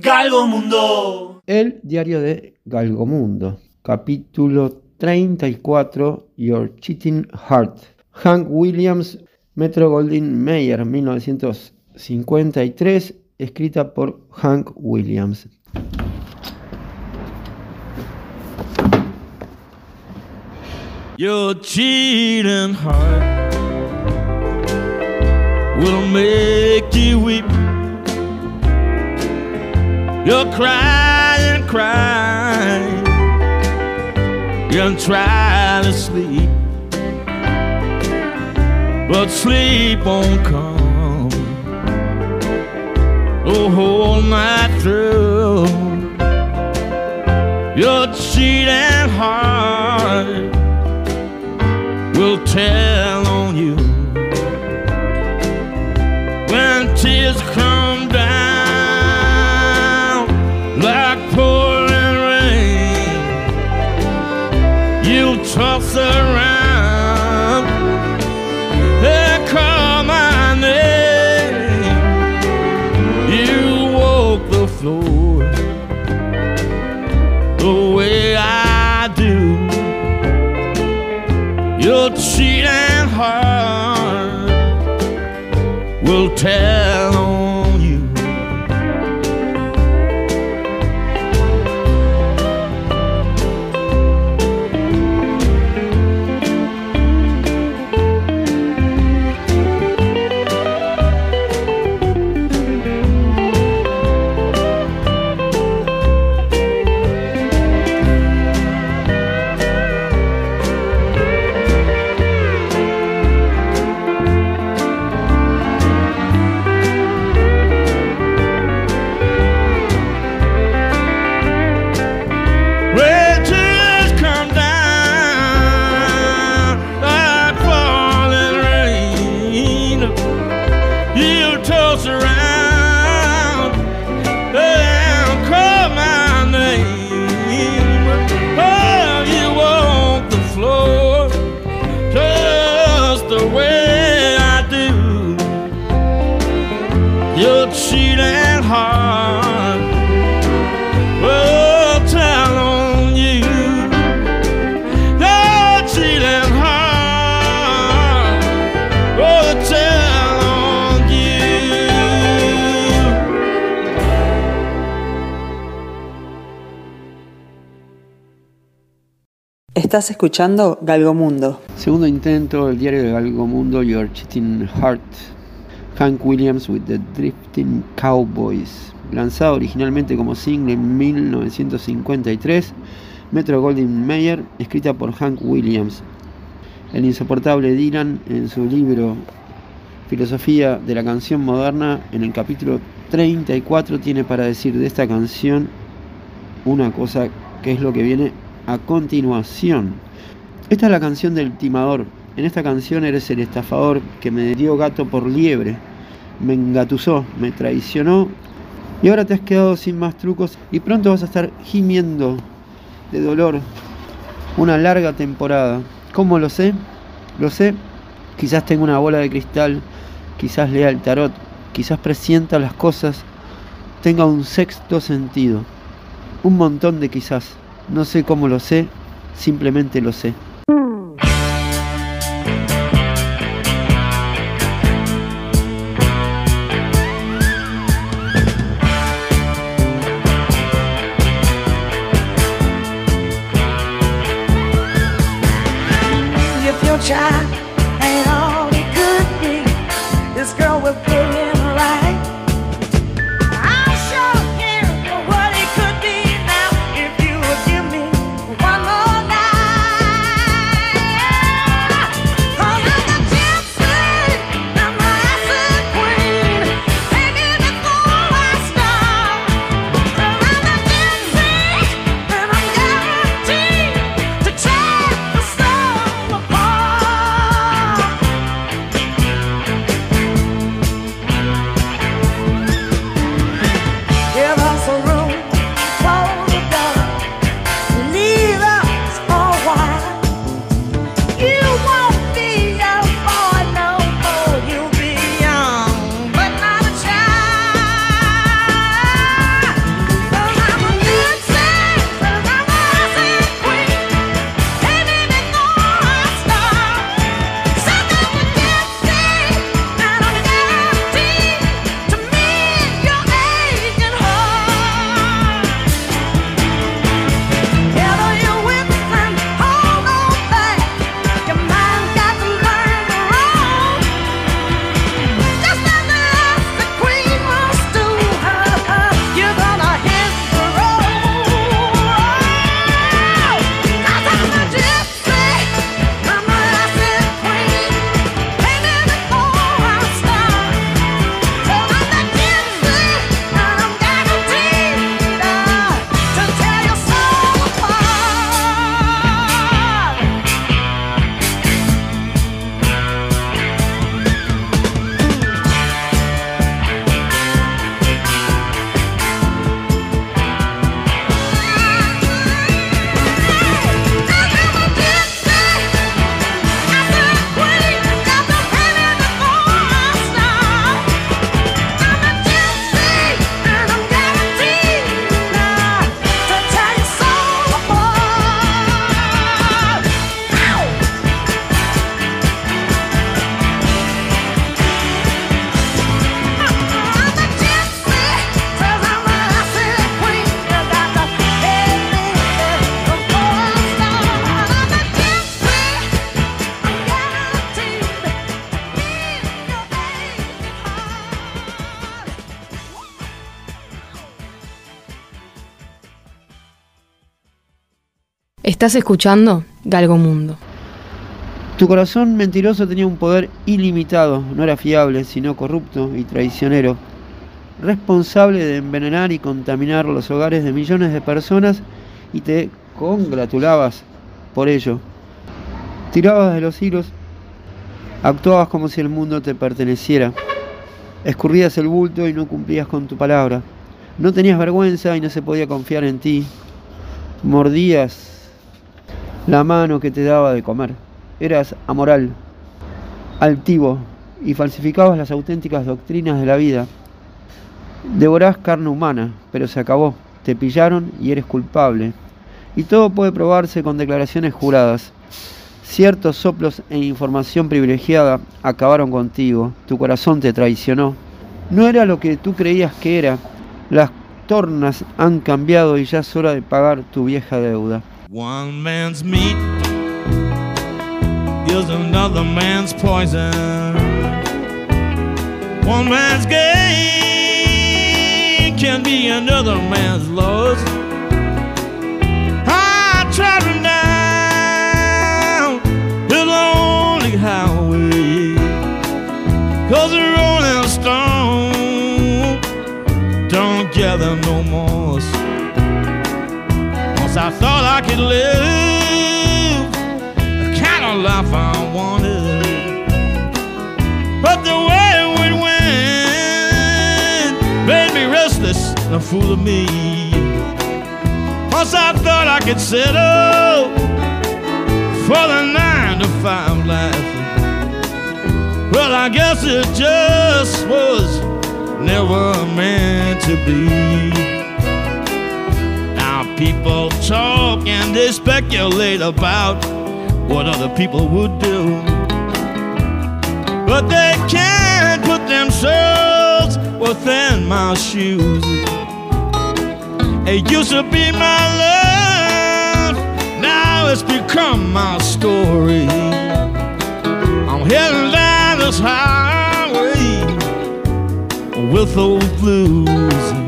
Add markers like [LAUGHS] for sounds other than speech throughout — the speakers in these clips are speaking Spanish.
Galgomundo. El diario de Galgomundo, capítulo 34, Your Cheating Heart. Hank Williams, Metro Goldwyn Mayer, 1953, escrita por Hank Williams. Your cheating heart will make you weep. You're crying, crying. You're trying to sleep, but sleep won't come. The whole night through, your cheating heart will tell tell Estás escuchando Galgomundo. Segundo intento, el diario de Galgomundo, Your Cheating Heart. Hank Williams with the Drifting Cowboys. Lanzado originalmente como single en 1953, Metro Goldwyn Mayer, escrita por Hank Williams. El insoportable Dylan, en su libro Filosofía de la canción moderna, en el capítulo 34, tiene para decir de esta canción una cosa que es lo que viene a continuación. Esta es la canción del timador. En esta canción eres el estafador que me dio gato por liebre, me engatusó, me traicionó y ahora te has quedado sin más trucos y pronto vas a estar gimiendo de dolor una larga temporada. ¿Cómo lo sé? Lo sé. Quizás tenga una bola de cristal, quizás lea el tarot, quizás presienta las cosas, tenga un sexto sentido. Un montón de quizás. No sé cómo lo sé, simplemente lo sé. Estás escuchando Galgomundo. Tu corazón mentiroso tenía un poder ilimitado, no era fiable, sino corrupto y traicionero, responsable de envenenar y contaminar los hogares de millones de personas y te congratulabas por ello. Tirabas de los hilos, actuabas como si el mundo te perteneciera, escurrías el bulto y no cumplías con tu palabra. No tenías vergüenza y no se podía confiar en ti. Mordías la mano que te daba de comer. Eras amoral, altivo y falsificabas las auténticas doctrinas de la vida. Devorás carne humana, pero se acabó. Te pillaron y eres culpable. Y todo puede probarse con declaraciones juradas. Ciertos soplos e información privilegiada acabaron contigo. Tu corazón te traicionó. No era lo que tú creías que era. Las tornas han cambiado y ya es hora de pagar tu vieja deuda. One man's meat is another man's poison. One man's gain can be another man's loss. I travel down the lonely highway, cause the rolling stone don't gather no more. I thought I could live the kind of life I wanted. But the wayward wind made me restless and a fool of me. Once I thought I could settle for the nine to five life. Well, I guess it just was never meant to be. People talk and they speculate about what other people would do. But they can't put themselves within my shoes. It used to be my love, now it's become my story. I'm heading down this highway with those blues.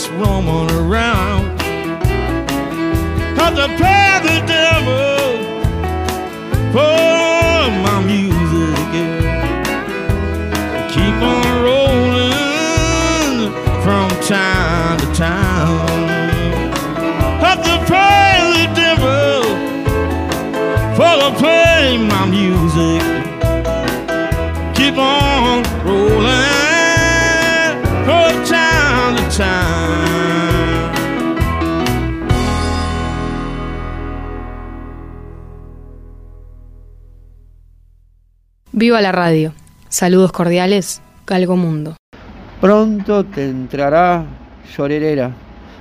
just roaming around. Cause I pay the devil for Viva la radio. Saludos cordiales, Galgomundo. Pronto te entrará llorerera,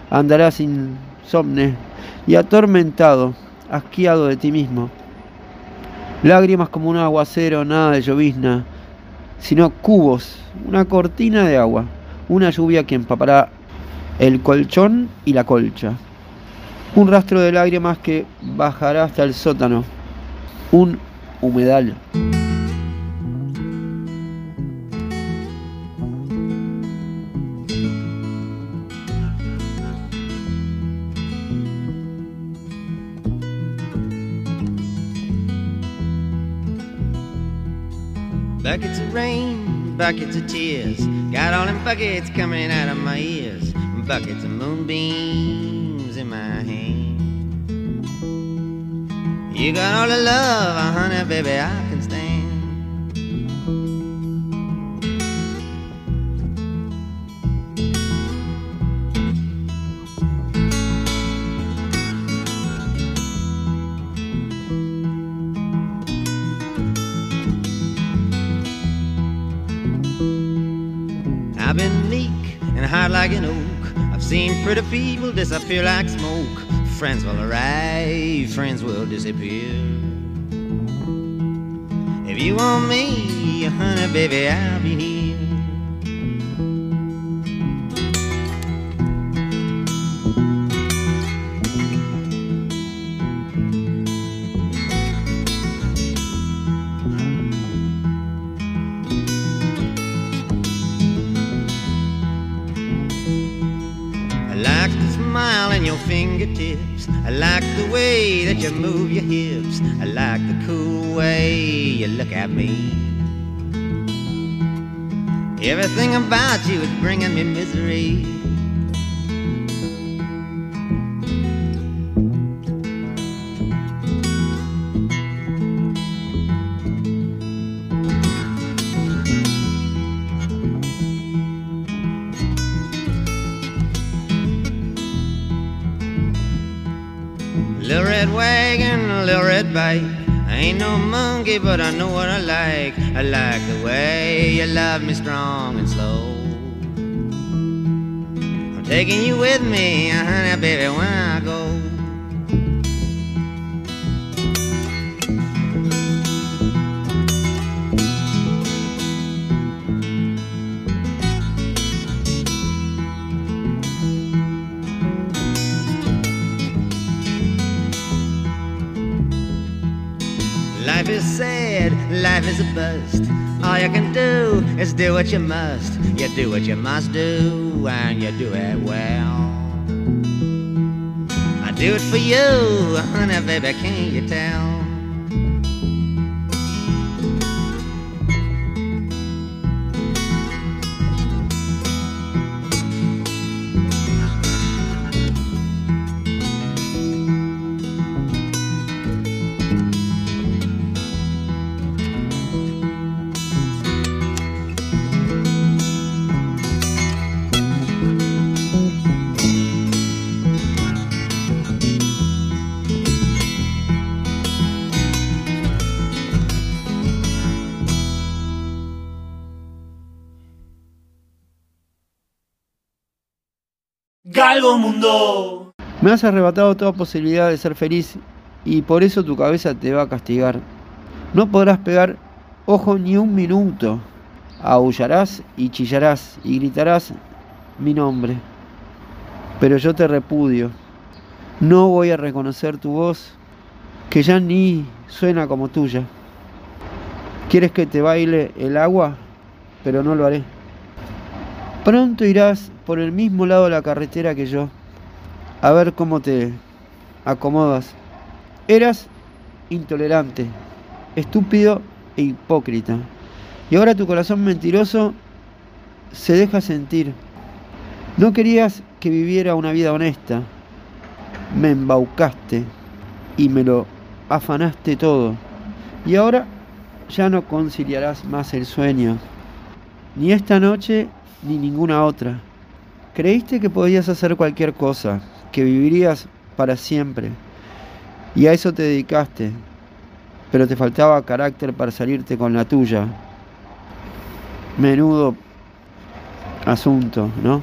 andarás insomne y atormentado, asqueado de ti mismo. Lágrimas como un aguacero, nada de llovizna, sino cubos, una cortina de agua, una lluvia que empapará el colchón y la colcha. Un rastro de lágrimas que bajará hasta el sótano, un humedal. Buckets of tears. Got all them buckets coming out of my ears. Buckets of moonbeams in my hand. You got all the love, uh, honey, baby, I pretty people disappear like smoke. Friends will arrive, friends will disappear. If you want me, honey, baby, I'll be here. Your fingertips. I like the way that you move your hips. I like the cool way you look at me. Everything about you is bringing me misery. Bike. I ain't no monkey, but I know what I like. I like the way you love me strong and slow. I'm taking you with me, honey, baby, when I go. Is a bust. All you can do is do what you must. You do what you must do, and you do it well. I do it for you, honey, baby, can't you tell? Galgo Mundo. Me has arrebatado toda posibilidad de ser feliz y por eso tu cabeza te va a castigar. No podrás pegar ojo ni un minuto. Aullarás y chillarás y gritarás mi nombre. Pero yo te repudio. No voy a reconocer tu voz, que ya ni suena como tuya. ¿Quieres que te baile el agua? Pero no lo haré. Pronto irás por el mismo lado de la carretera que yo, a ver cómo te acomodas. Eras intolerante, estúpido e hipócrita. Y ahora tu corazón mentiroso se deja sentir. No querías que viviera una vida honesta. Me embaucaste y me lo afanaste todo. Y ahora ya no conciliarás más el sueño. Ni esta noche ni ninguna otra. Creíste que podías hacer cualquier cosa, que vivirías para siempre. Y a eso te dedicaste. Pero te faltaba carácter para salirte con la tuya. Menudo asunto, ¿no?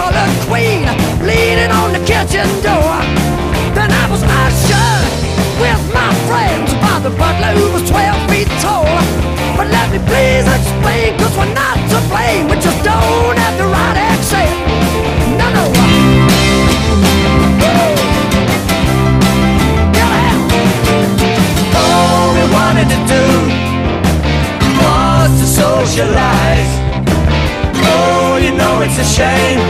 colored queen leaning on the kitchen door. Then I was ushered with my friends by the butler who was 12 feet tall. But let me please explain, cause we're not to blame, we just don't have the right accent. No, no. All we wanted to do was to socialize a shame.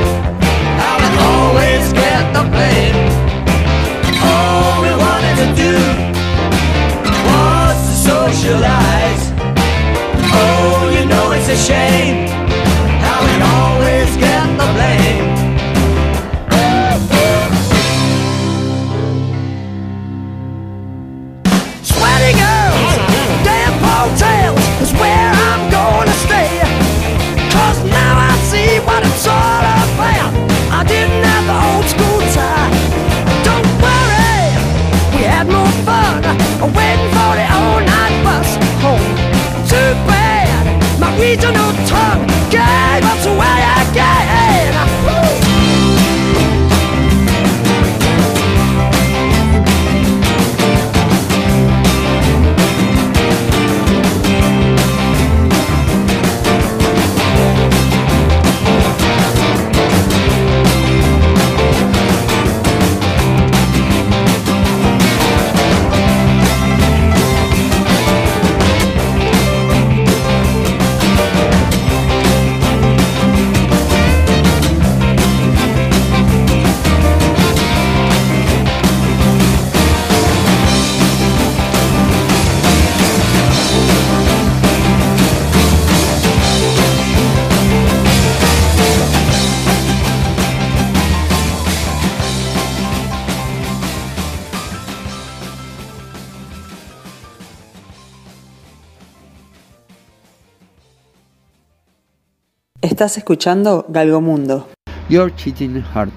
I will always get the blame. All we wanted to do was to socialize. Oh, you know it's a shame. I will always get the blame. Cho Estás escuchando Galgomundo. Your Cheating Heart.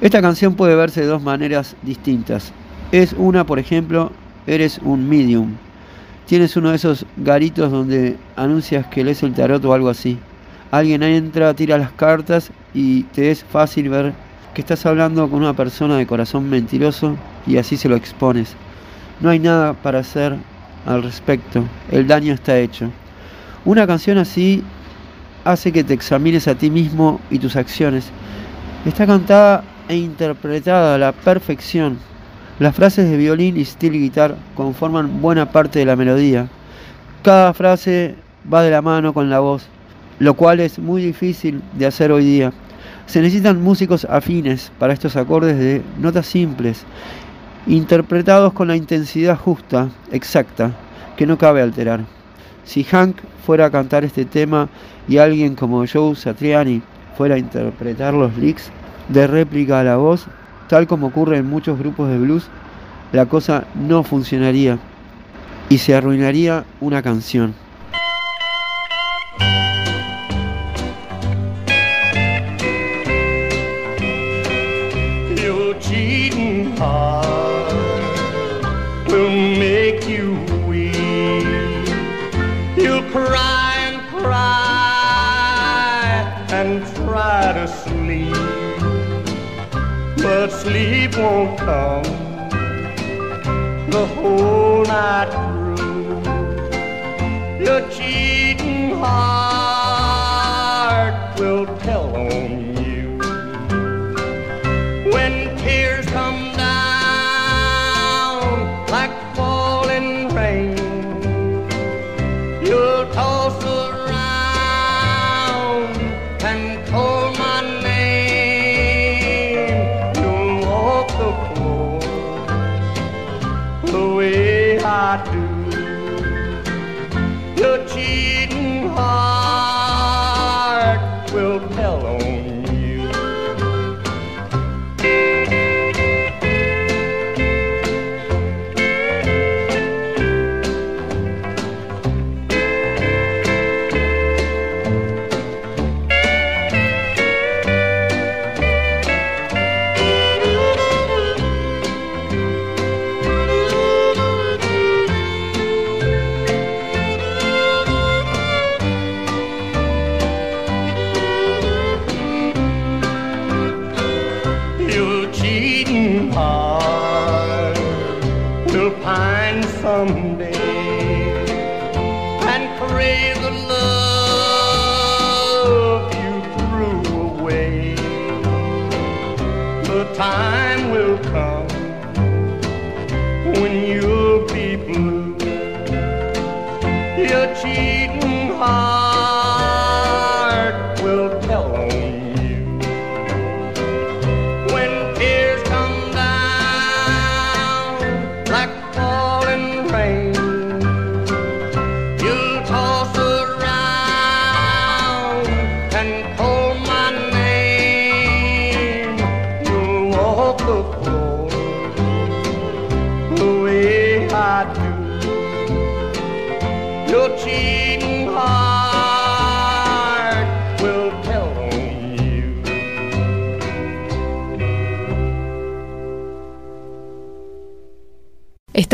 Esta canción puede verse de dos maneras distintas. Es una, por ejemplo, eres un medium. Tienes uno de esos garitos donde anuncias que lees el tarot o algo así. Alguien entra, tira las cartas y te es fácil ver que estás hablando con una persona de corazón mentiroso y así se lo expones. No hay nada para hacer al respecto. El daño está hecho. Una canción así hace que te examines a ti mismo y tus acciones. Está cantada e interpretada a la perfección. Las frases de violín y steel guitar conforman buena parte de la melodía. Cada frase va de la mano con la voz, lo cual es muy difícil de hacer hoy día. Se necesitan músicos afines para estos acordes de notas simples, interpretados con la intensidad justa, exacta, que no cabe alterar. Si Hank fuera a cantar este tema y alguien como Joe Satriani fuera a interpretar los licks de réplica a la voz, tal como ocurre en muchos grupos de blues, la cosa no funcionaría y se arruinaría una canción. Sleep won't come the whole night through. Your cheating heart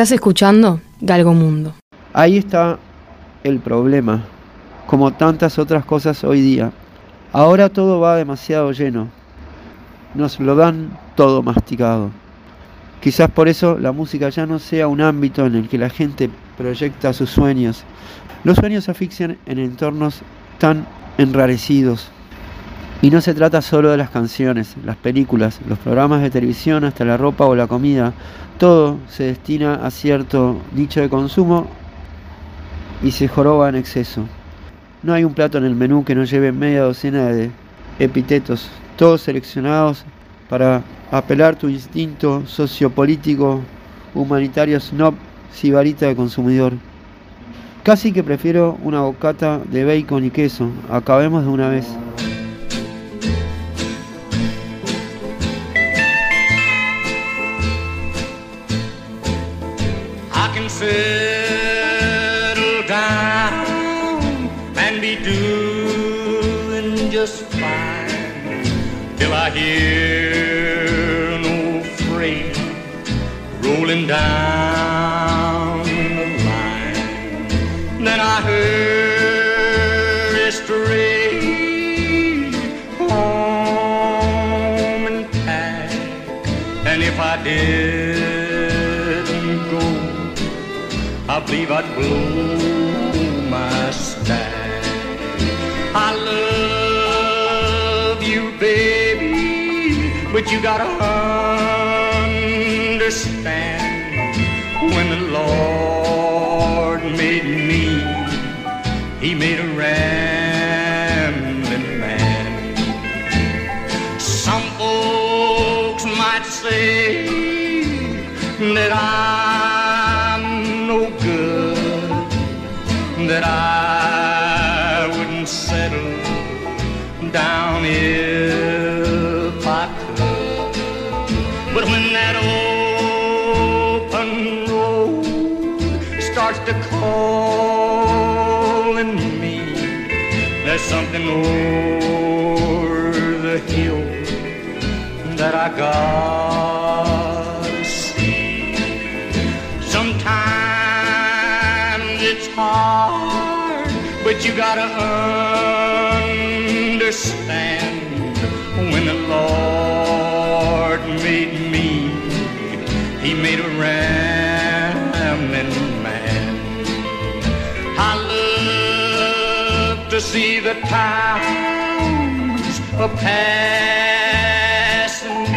Estás escuchando Galgo Mundo. Ahí está el problema, como tantas otras cosas hoy día. Ahora todo va demasiado lleno. Nos lo dan todo masticado. Quizás por eso la música ya no sea un ámbito en el que la gente proyecta sus sueños. Los sueños se asfixian en entornos tan enrarecidos. Y no se trata solo de las canciones, las películas, los programas de televisión, hasta la ropa o la comida. Todo se destina a cierto nicho de consumo y se joroba en exceso. No hay un plato en el menú que no lleve media docena de epítetos, todos seleccionados para apelar tu instinto sociopolítico, humanitario snob, sibarita de consumidor. Casi que prefiero una bocata de bacon y queso. Acabemos de una vez. Settle down and be doing just fine till I hear an old freight rolling down the line. Then I hurry I'd blow my stack. I love you, baby, but you gotta understand when the Lord made me, He made a rambling that open road starts to call in me, there's something over the hill that I gotta see. Sometimes it's hard, but you gotta understand the towns a passing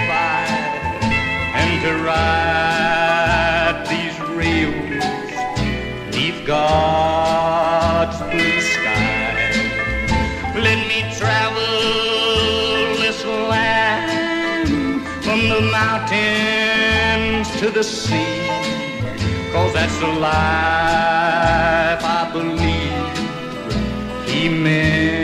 by and to ride these rails neath God's blue sky. Let me travel this land from the mountains to the sea. Cause that's the life I Amen.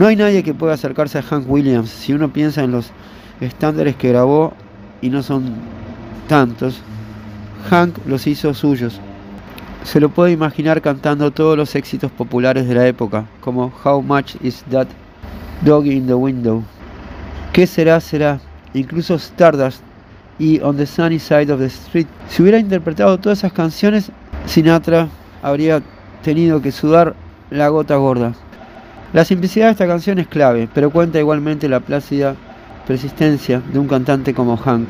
No hay nadie que pueda acercarse a Hank Williams si uno piensa en los estándares que grabó y no son tantos. Hank los hizo suyos. Se lo puede imaginar cantando todos los éxitos populares de la época, como How Much Is That Dog in the Window. ¿Qué será? Será. Incluso Stardust y On the Sunny Side of the Street. Si hubiera interpretado todas esas canciones, Sinatra habría tenido que sudar la gota gorda. La simplicidad de esta canción es clave, pero cuenta igualmente la plácida persistencia de un cantante como Hank.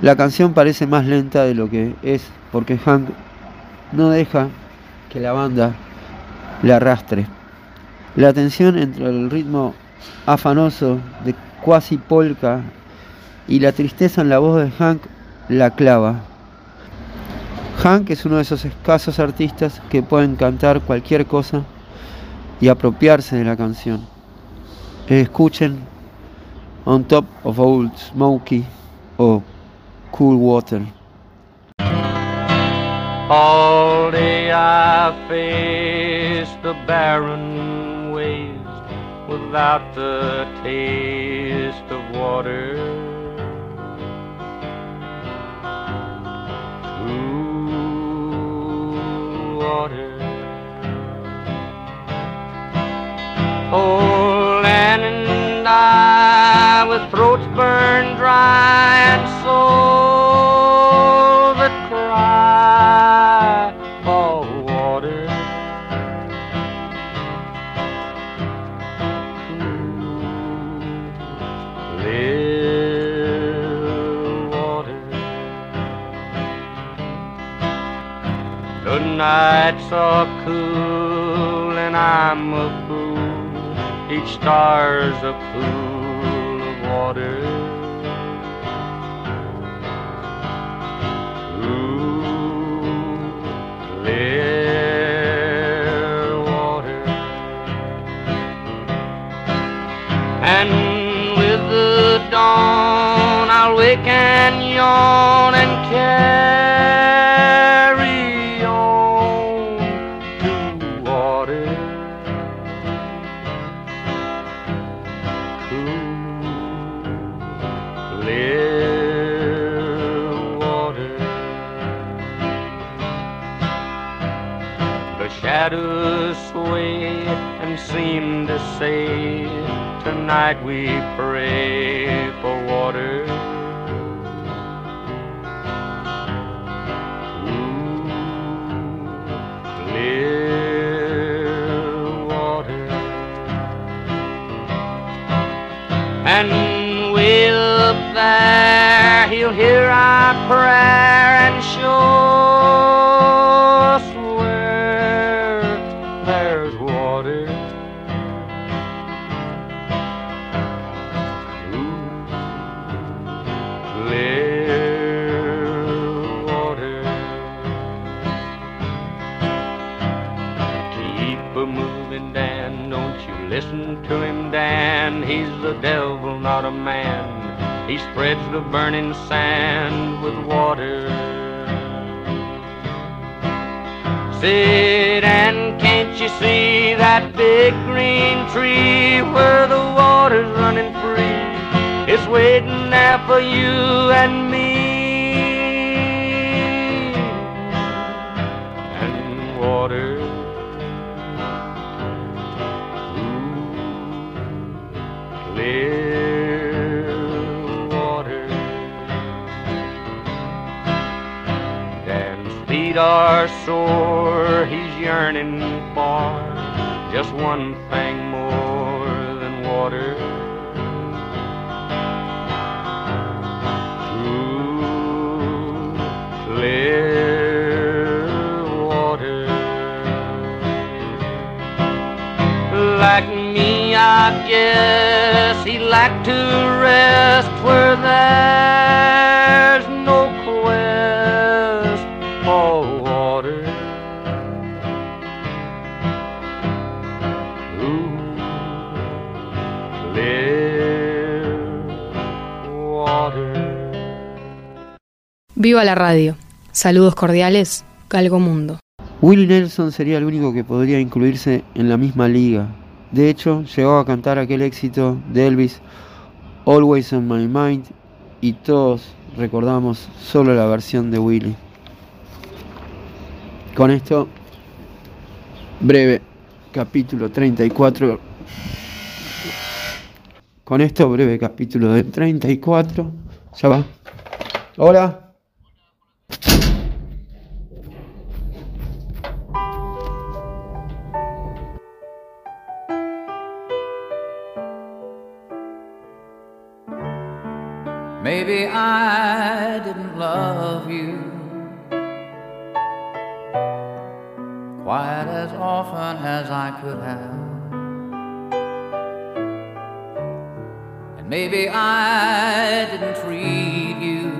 La canción parece más lenta de lo que es, porque Hank no deja que la banda le arrastre. La tensión entre el ritmo afanoso de cuasi polka y la tristeza en la voz de Hank la clava. Hank es uno de esos escasos artistas que pueden cantar cualquier cosa y apropiarse de la canción. Escuchen On Top of Old Smokey o Cool Water. All day I faced the barren waste without the taste of water. Cool water. Oh, land and I with throats burned dry and souls that cry for water. Cool, clear water. The nights are cool and I'm a fool. Each star's a pool of water. Ooh, clear water. And with the dawn, I'll wake and yawn say, Tonight we pray for water. Ooh, clear water. And way up there, he'll hear our prayer He spreads the burning sand with water. Sit and can't you see that big green tree where the water's running free? It's waiting there for you and me. Feet are sore, he's yearning for just one thing more than water. Ooh, clear water. Like me, I guess he like to rest where there's Viva la radio. Saludos cordiales, Galgo Mundo. Willie Nelson sería el único que podría incluirse en la misma liga. De hecho, llegó a cantar aquel éxito de Elvis, Always on My Mind, y todos recordamos solo la versión de Willie. Con esto, breve capítulo 34. Con esto, breve capítulo de 34. Ya va. Hola. Maybe I didn't love you quite as often as I could have. And maybe I didn't treat you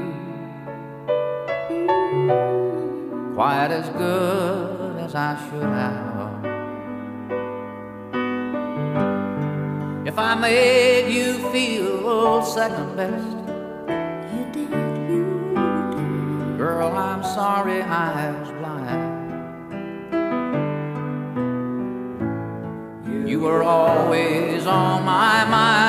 quite as good as I should have. If I made you feel second best, sorry I was blind. You were always on my mind.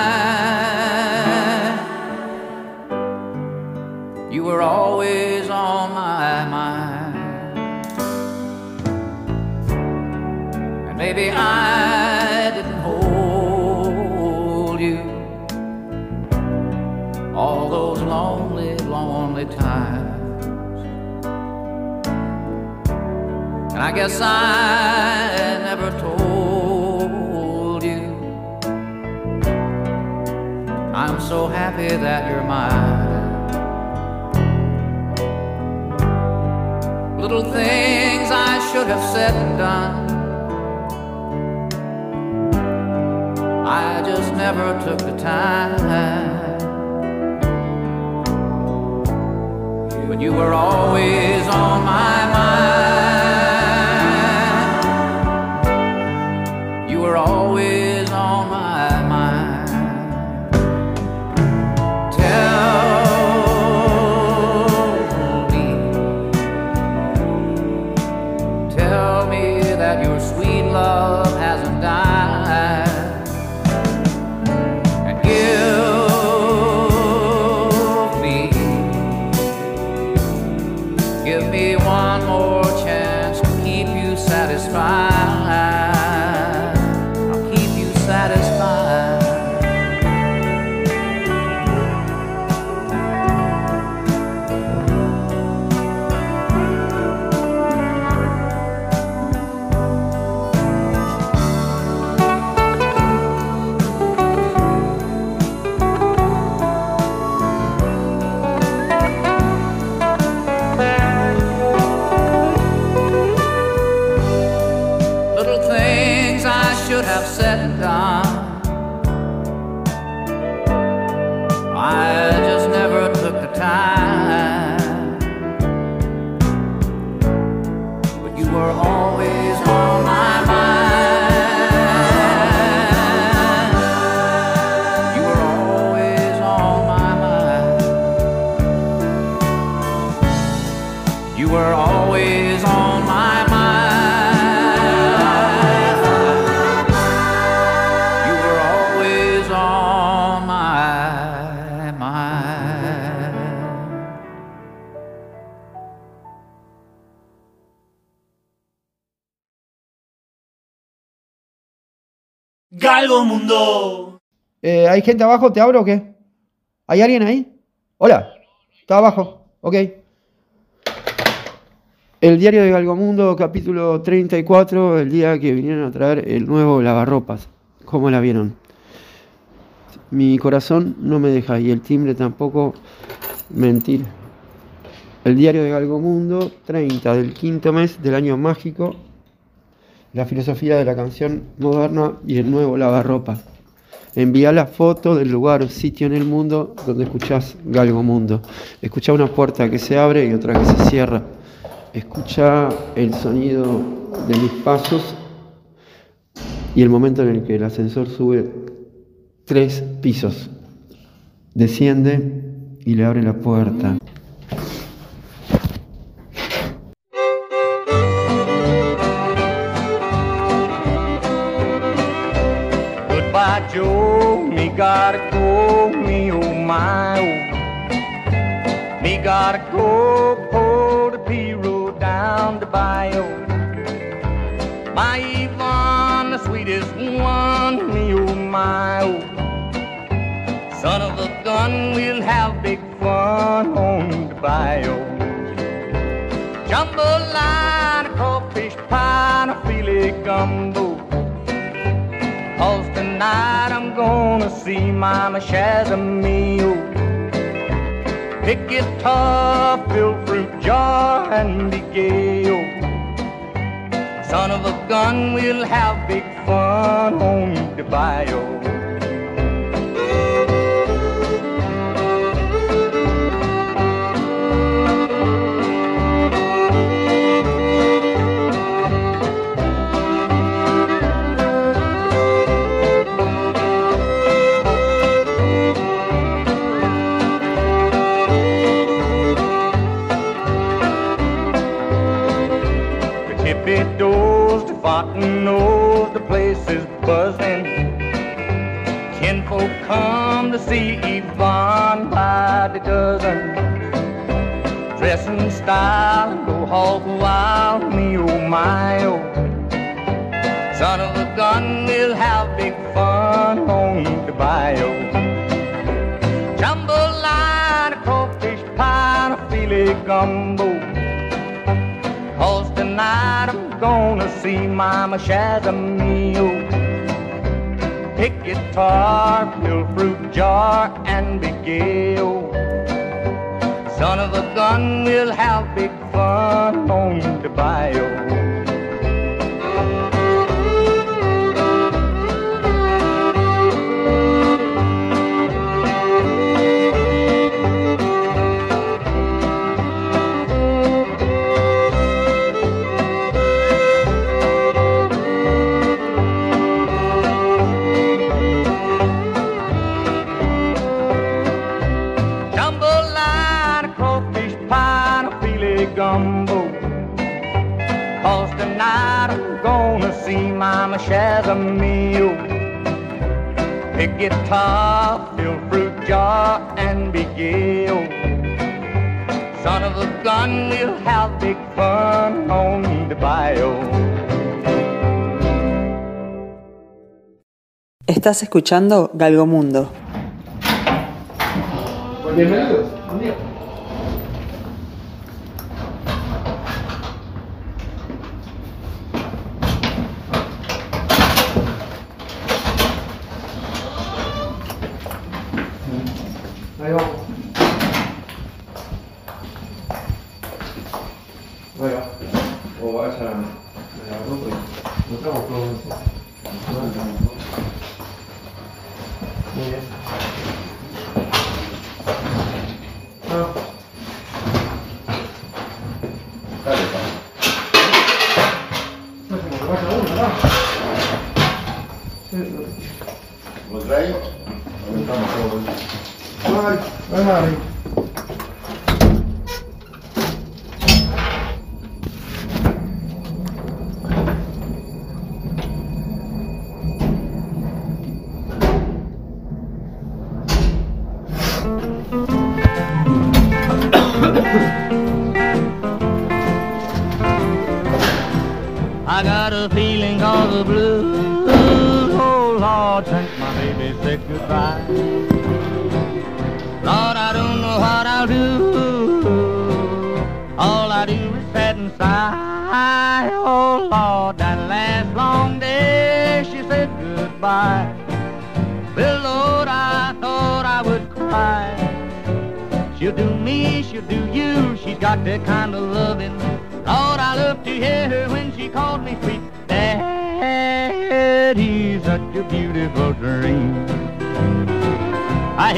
You were always on my mind. And maybe I didn't hold you all those lonely, lonely times. I guess I never told you I'm so happy that you're mine. Little things I should have said and done. I just never took the time. But you were always on my ¿Hay gente abajo? ¿Te abro o qué? ¿Hay alguien ahí? Hola. Está abajo. Ok. El diario de Galgomundo, capítulo 34, el día que vinieron a traer el nuevo lavarropas. ¿Cómo la vieron? Mi corazón no me deja y el timbre tampoco mentir. El diario de Galgomundo, 30 del quinto mes del año mágico. La filosofía de la canción moderna y el nuevo lavarropa. Envía la foto del lugar o sitio en el mundo donde escuchás Galgo Mundo. Escucha una puerta que se abre y otra que se cierra. Escucha el sonido de mis pasos y el momento en el que el ascensor sube tres pisos. Desciende y le abre la puerta. Me gotta go for the P road down the bayou. My Yvonne, the sweetest one. Me oh my oh. Son of a gun, we'll have big fun on the bayou. Jambalaya, crawfish pie, a filet gumbo. Cause tonight I'm gonna see Mama Shazamio. Pick guitar, fill fruit jar, and be gay. Son of a gun, we'll have big fun on the bayou. Gonna see Mama Shazamio. Pick guitar, fill fruit jar, and gay. oh. Son of a gun, we'll have big fun on the bayou. Shazamio. Pick guitar, fill fruit jar, and be gay. Son of a gun, we'll have big fun on the bayou. Estás escuchando Galgomundo. Bienvenidos.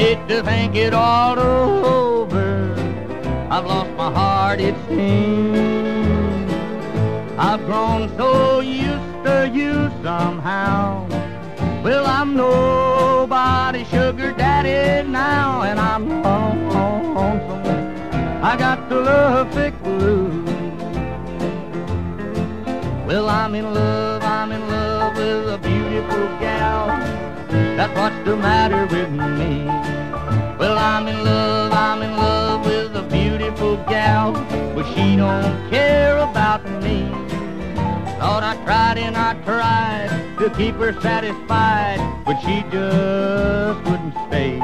Hate to think it all over. I've lost my heart, it seems. I've grown so used to you somehow. Well, I'm nobody's sugar daddy now, and I'm lonesome. I got the love sick blues. Well, I'm in love, I'm in love with a beautiful gal. That's what's the matter with me. Well, I'm in love, I'm in love with a beautiful gal, but she don't care about me. Thought I tried and I tried to keep her satisfied, but she just wouldn't stay.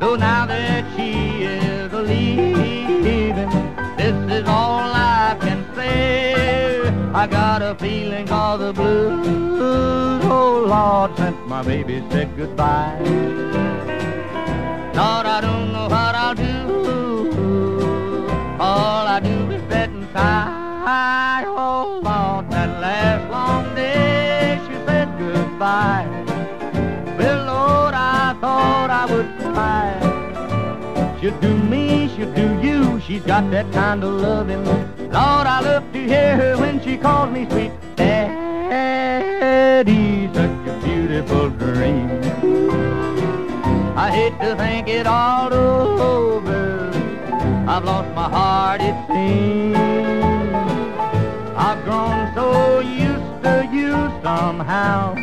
So now that she is leaving, this is all I can say. I got a feeling all the blues, oh Lord, since my baby said goodbye. Lord, I don't know what I'll do. All I do is sit and sigh. Oh Lord, that last long day she said goodbye. Well, Lord, I thought I would cry. She'll do me, she'll do you. She's got that kind of loving. Lord, I love to hear her when she calls me sweet daddy. Such a beautiful dream. I hate to think it all over. I've lost my heart, it seems. I've grown so used somehow.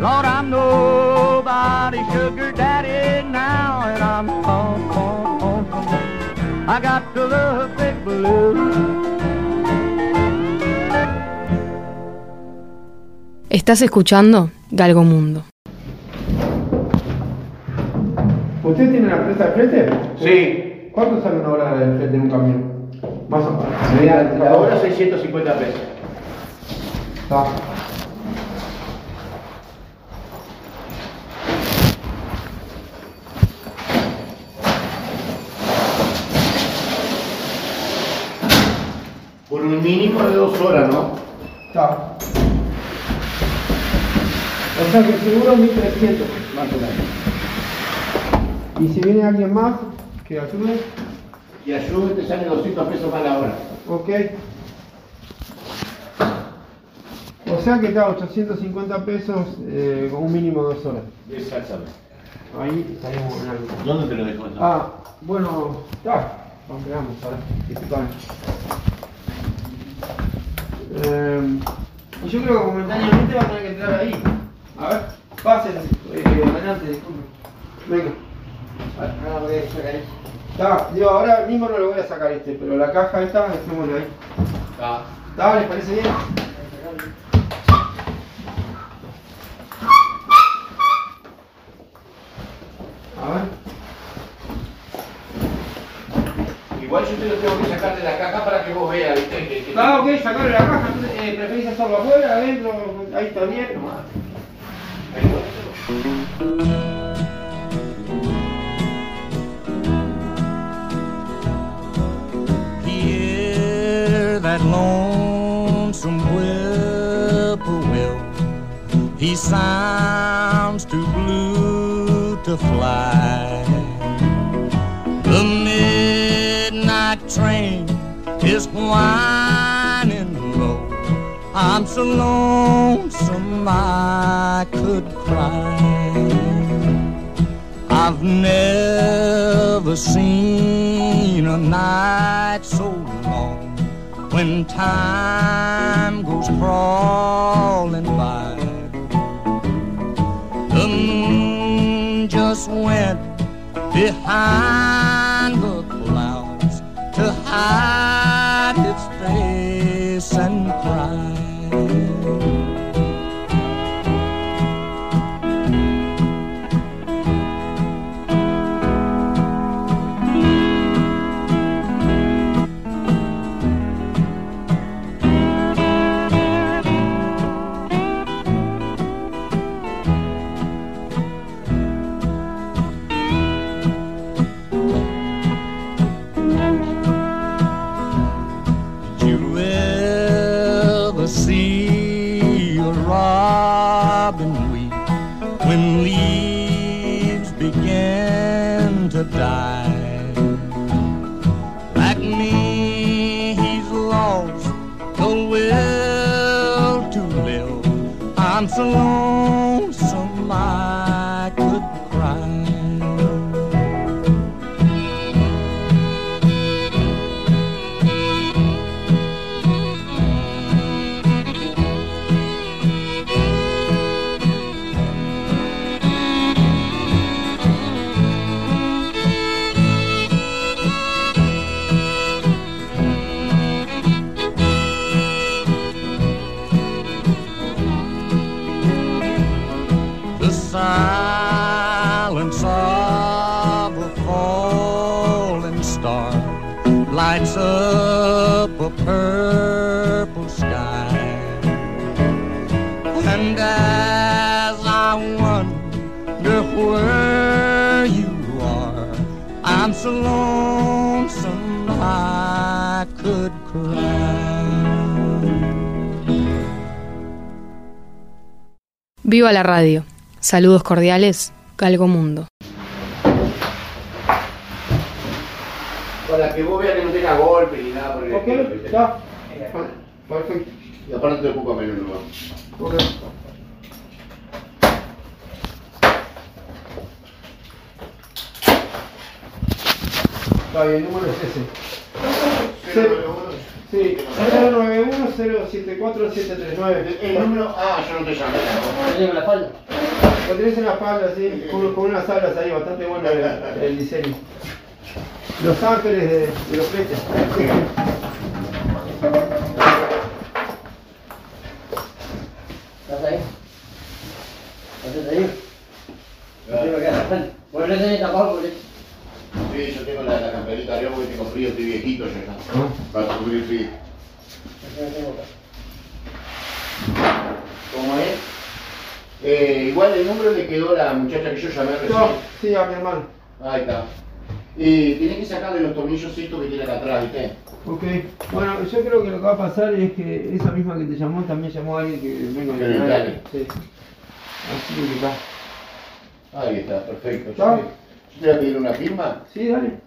Lord, I'm nobody's sugar daddy now, and I'm home, home, home. I got to the big blue. Estás escuchando Galgo Mundo. ¿Usted tiene la presa de flete? Sí. ¿Cuánto sale una hora de flete en un camión? Más o menos. Sería la hora 650 pesos. Está. Por un mínimo de dos horas, ¿no? Está. O sea que seguro es 1300. Más o menos. Y si viene alguien más que ayude, Y ayuda te sale 200 pesos más la hora. ok. O sea que está 850 pesos eh, con un mínimo de dos horas. Exactamente. Ahí estaríamos algo. ¿Dónde te lo dejo? Ah, bueno, ya. Vamos, veamos. Eh, y yo creo que momentáneamente va a tener que entrar ahí. A ver, pasen. Eh, adelante, disculpen. Venga. Ahora voy a sacar ahí. Está, digo, ahora mismo no lo voy a sacar este, pero la caja esta, dejémosla ahí. Está. ¿Está? ¿Les parece bien? A ver. Igual yo te lo tengo que sacar de la caja para que vos veas, ¿viste? Que- que- Ah, ok, sacarle la caja. Eh, ¿Preferís hacerlo afuera, adentro? Ahí está bien. Hear that lonesome whippoorwill. He sounds too blue to fly. The midnight train is whining low. I'm so lonesome I could cry. I've never seen a night so when time goes crawling by. The moon just went behind the clouds to hide so lonesome I could cry. Viva la radio. Saludos cordiales, Galgo Mundo. Para que vos veas que no tenga golpe ni nada por el estilo, Ok, ¿viste? ya. Perfecto. Y aparte te ocupa menos lugar. Ok. Está bien, el número es ese. Cero, Ce- uno, Sí, 091-074-739. El número. Ah, yo no te llamé. ¿Tenés en la espalda? Lo tenés en la espalda, sí, con, con unas alas ahí, bastante bueno el, el diseño. Los ángeles de, de los fletes. ¿Estás ahí? ¿Estás ahí? Bueno, no tenés tapado por eso. Sí, yo tengo la, la camperita arriba porque tengo frío, estoy viejito yo ya. Para frío. Tengo acá. ¿Cómo es? Eh, igual el número le quedó a la muchacha que yo llamé recién. No, sí, a mi hermano. Ahí está. Eh, tiene que sacarle los tornillos estos que tiene acá atrás, ¿viste? Ok, bueno, yo creo que lo que va a pasar es que esa misma que te llamó también llamó a alguien que vengo Que le dale. Sí. Así que está. Ahí está, perfecto. ¿Está? Te, voy a pedir una firma. Sí, dale.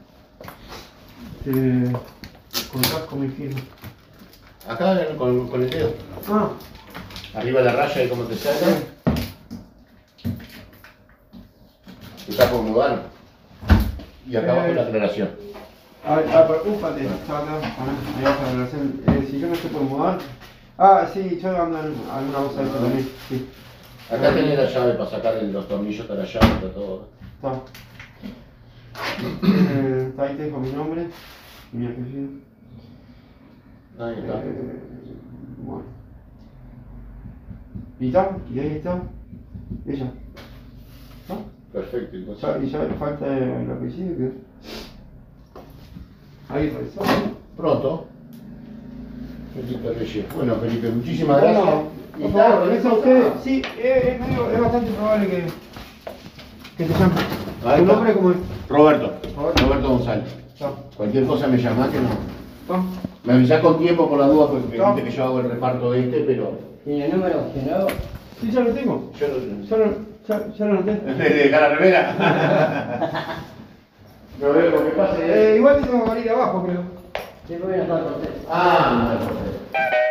Te contás con mi firma. Acá con, con el dedo. Ah, Arriba la raya y cómo te saca. Está por mudar. Y acá abajo Eh. la aclaración. a ver, ah, úpate, está acá, pará, ahí abajo la relación. Eh, si yo no estoy por mudar. Ah, sí, yo ando en alguna cosa de eso también, sí. Acá tenés la llave para sacar los tornillos de la llave, está todo. Eh, ahí te dejo mi nombre, mi apellido. Ahí está. Eh, bueno. ¿Y está? ¿Y ahí está? Ella. ¿No? Perfecto, Ya, entonces. y ya le falta el apellido que Ahí está. Pronto. Felipe Reyes. Bueno, Felipe, muchísimas Bueno, gracias. Y por favor, ¿tenés eso otra? usted. Sí, es, es medio- es bastante probable que, que te llame. ¿Tu nombre cómo es? Roberto. Roberto. Roberto González. Cualquier cosa me llamás que no. Está. Me avisás con tiempo por la duda porque No. viste que yo hago el reparto de este, pero. ¿Tiene el número? ¿De nuevo? Sí, ya lo tengo. Yo no. Ya lo, ya, ya lo noté. [LAUGHS] ¿De la remera? [LAUGHS] No veo lo que pase. Eh, igual tengo que ir abajo, creo. Sí, voy a estar con usted. Ah, no, no, no.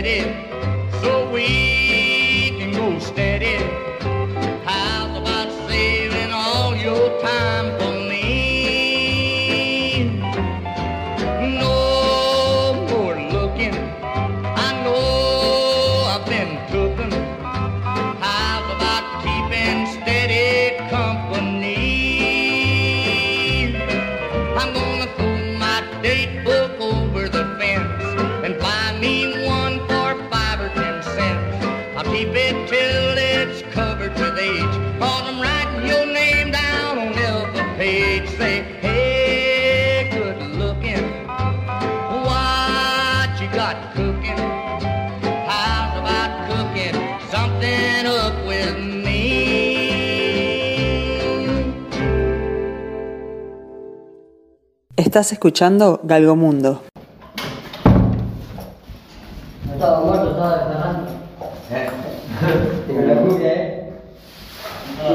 let Estás escuchando Galgomundo. No estaba muerto, estaba desgarrando. Con la cumbia, ¿eh?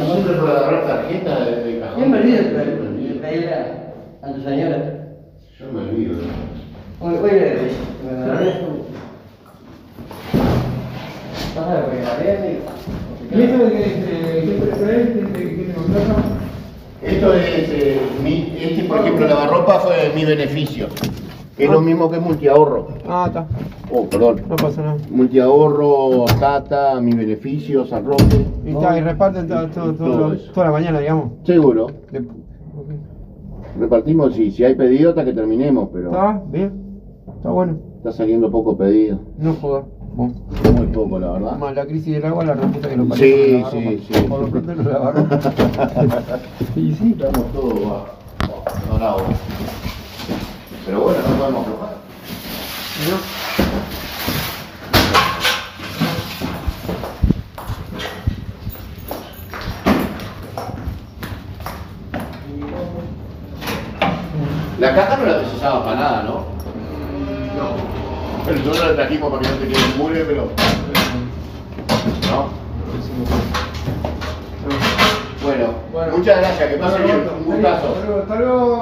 Siempre por agarrar tarjeta de, de cajón. Yo me olvido de pedirle a, a tu señora. Yo me olvido. Hoy, hoy le dije, me agarré. Vas a ver, porque la vez ¿Y esto de que qué precio es? ¿Qué qué te contrata? Esto es, eh, mi, este por ejemplo, lavarropa fue mi beneficio. Es lo mismo que multiahorro. Ah, está. Oh, perdón. No pasa nada. Multiahorro, Tata, mi beneficio, San Roque. Y, está, y reparten todo, todo, todo- toda la mañana, digamos. Seguro. De- Repartimos, si, si hay pedido hasta que terminemos, pero Está bien. Está bueno. está saliendo poco pedido. No jodas. Bueno. Muy poco, la verdad. Más la crisis del agua, la reputa que lo parió Sí, sí, sí. Por lo pronto no la lavarropa. [LAUGHS] Y sí. Estamos todos dorados. Pero bueno, no podemos aflojar. La caja no la precisaba para nada, ¿no? No. Pero nosotros la trajimos para que no te quede mure, pero. ¿No? Bueno, muchas gracias, que pasen bien, un gustazo. Hasta luego.